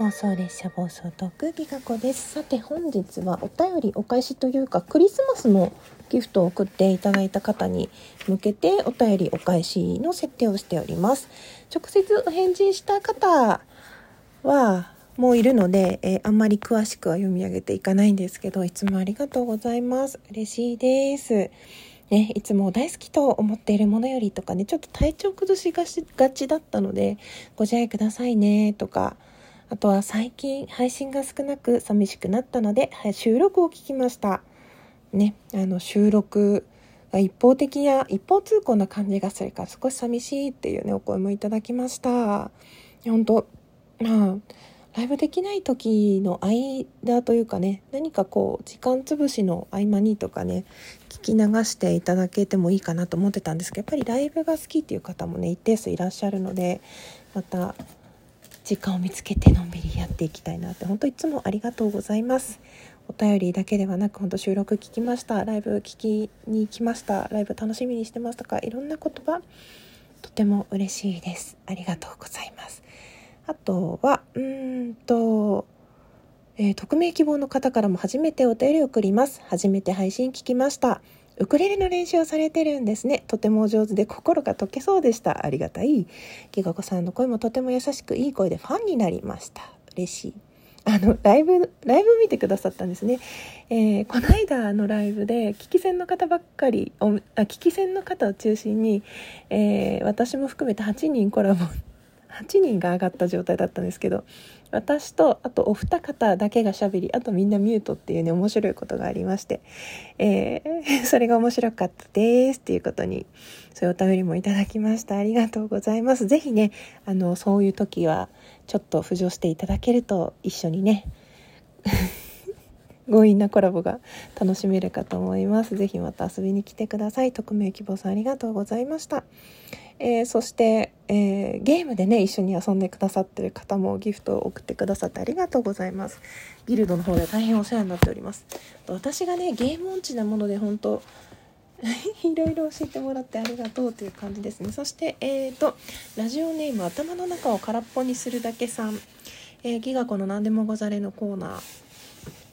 妄想列車暴走トークギガ子です。さて本日はお便りお返しというかクリスマスのギフトを送っていただいた方に向けてお便りお返しの設定をしております。直接お返事した方はもういるので、えー、あんまり詳しくは読み上げていかないんですけどいつもありがとうございます。嬉しいです。ね、いつも大好きと思っているものよりとかね、ちょっと体調崩しがしがちだったので、ご自愛くださいねとか、あとは最近配信が少なく寂しくなったので、収録を聞きました。ね、あの収録が一方的や一方通行な感じがするから少し寂しいっていうね、お声もいただきました。本当まあ、ライブできない時の間というかね、何かこう、時間潰しの合間にとかね、聞き流していただけてもいいかなと思ってたんですけど、やっぱりライブが好きっていう方もね、一定数いらっしゃるので、また、時間を見つけてのんびりやっていきたいなって本当いつもありがとうございます。お便りだけではなく本当収録聞きました。ライブ聞きに行きました。ライブ楽しみにしてますとか。いろんな言葉とても嬉しいです。ありがとうございます。あとはうんとえー、匿名希望の方からも初めてお便りを送ります。初めて配信聞きました。ウクレレの練習をされてるんですね。とてもお上手で心が解けそうでした。ありがたい。ギガ子さんの声もとても優しくいい声でファンになりました。嬉しい。あの、ライブ、ライブ見てくださったんですね。えー、この間のライブで、聞き戦の方ばっかり、あ聞き戦の方を中心に、えー、私も含めて8人コラボ8人が上がった状態だったんですけど私とあとお二方だけがしゃべりあとみんなミュートっていうね面白いことがありまして、えー、それが面白かったですっていうことにそういうお便りもいただきました。ありがとうございます。是非ねあのそういう時はちょっと浮上していただけると一緒にね 強引なコラボが楽しめるかと思います。ぜひまた遊びに来てください。匿名希望さんありがとうございました。えー、そして、えー、ゲームでね一緒に遊んでくださってる方もギフトを送ってくださってありがとうございますギルドの方で大変お世話になっております私がねゲーム音痴なもので本当 いろいろ教えてもらってありがとうという感じですねそしてえーとラジオネーム頭の中を空っぽにするだけさん、えー、ギガ子の何でもござれのコーナー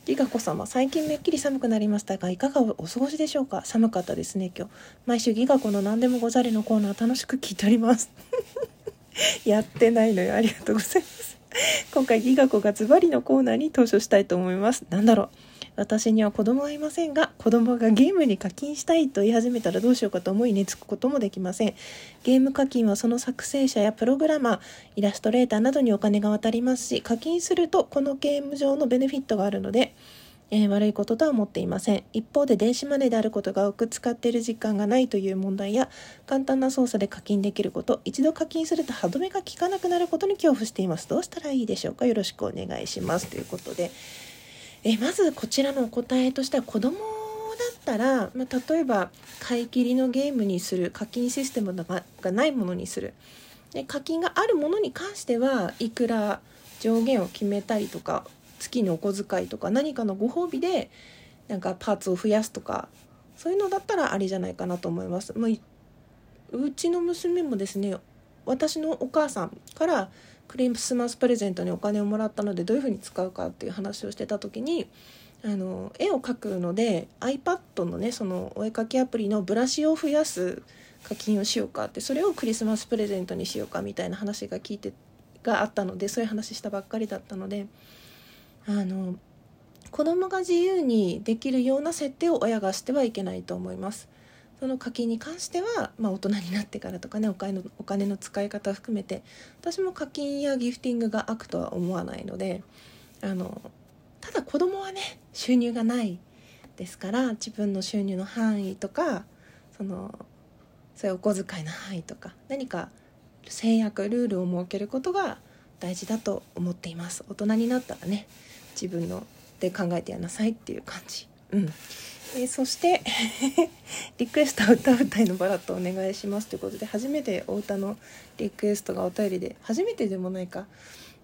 リカ子様最近めっきり寒くなりましたがいかがお過ごしでしょうか？寒かったですね今日。毎週ギガ子の何でもござれのコーナー楽しく聞いております。やってないのよ。ありがとうございます。今回ギガ子がズバリのコーナーに登場したいと思います。なんだろう？私には子供はいませんが子供がゲームに課金したいと言い始めたらどうしようかと思い寝つくこともできません。ゲーム課金はその作成者やプログラマーイラストレーターなどにお金が渡りますし課金するとこのゲーム上のベネフィットがあるのでえー、悪いこととは思っていません。一方で電子マネーであることが多く使っている実感がないという問題や簡単な操作で課金できること一度課金すると歯止めが効かなくなることに恐怖しています。どうしたらいいでしょうか？よろしくお願いします。ということでえまずこちらのお答えとしては子供だったら、まあ、例えば買い切りのゲームにする課金システムがないものにするで課金があるものに関してはいくら上限を決めたりとか月のお小遣いとか何かのご褒美でなんかパーツを増やすとかそういうのだったらありじゃないかなと思います。まあ、うちの娘もですね私のお母さんからクリスマスプレゼントにお金をもらったのでどういうふうに使うかっていう話をしてた時にあの絵を描くので iPad のねそのお絵描きアプリのブラシを増やす課金をしようかってそれをクリスマスプレゼントにしようかみたいな話が聞いてがあったのでそういう話したばっかりだったのであの子供が自由にできるような設定を親がしてはいけないと思います。その課金に関しては、まあ、大人になってからとかねお金のお金の使い方を含めて私も課金やギフティングが悪とは思わないのであのただ子供はね収入がないですから自分の収入の範囲とかそのそういうお小遣いの範囲とか何か制約ルールを設けることが大事だと思っています。大人になったらね自分ので考えてやなさいっていう感じ。うん。えー、そして リクエストは歌うたいのバラットお願いしますということで初めてお歌のリクエストがお便りで初めてでもないか、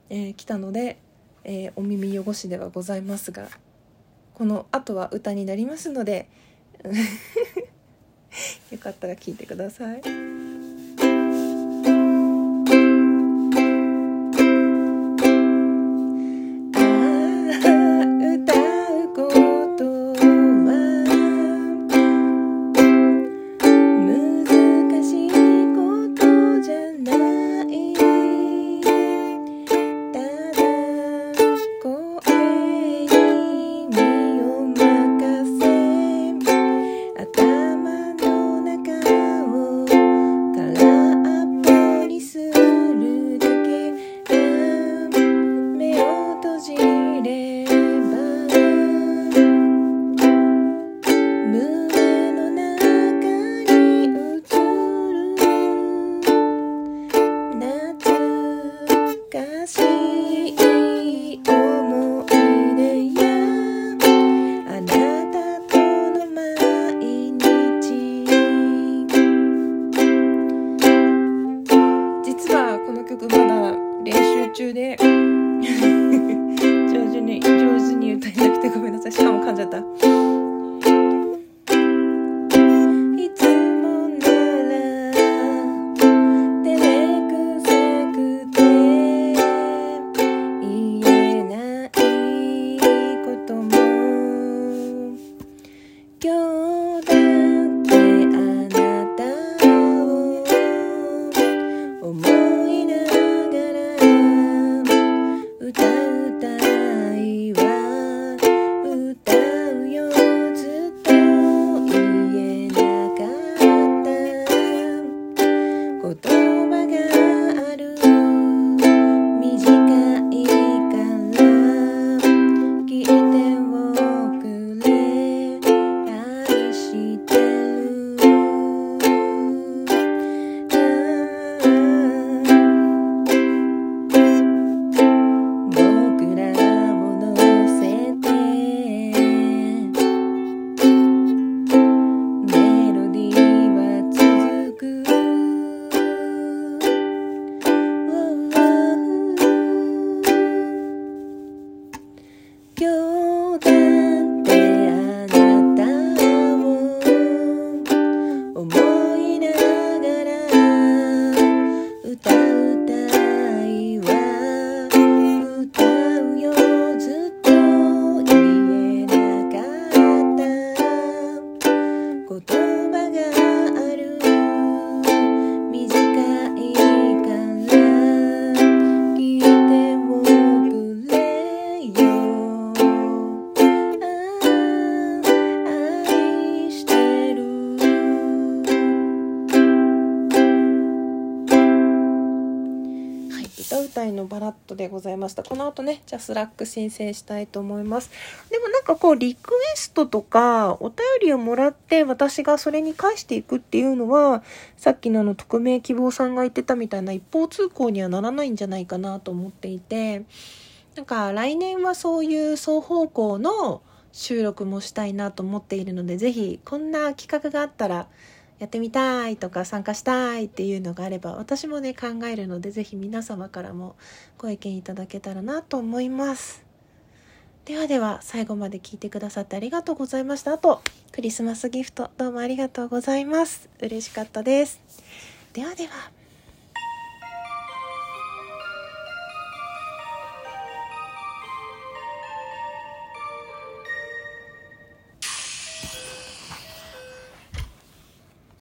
えー、来たので、えー、お耳汚しではございますがこの後は歌になりますので よかったら聴いてください。噛んでございました。この後ね、じゃあスラック申請したいと思います。でもなんかこう、リクエストとか、お便りをもらって私がそれに返していくっていうのは、さっきのあの、匿名希望さんが言ってたみたいな一方通行にはならないんじゃないかなと思っていて、なんか来年はそういう双方向の収録もしたいなと思っているので、ぜひこんな企画があったら、やってみたいとか参加したいっていうのがあれば私もね考えるので是非皆様からもご意見いただけたらなと思います。ではでは最後まで聞いてくださってありがとうございました。あとクリスマスギフトどうもありがとうございます。嬉しかったです。ではでは。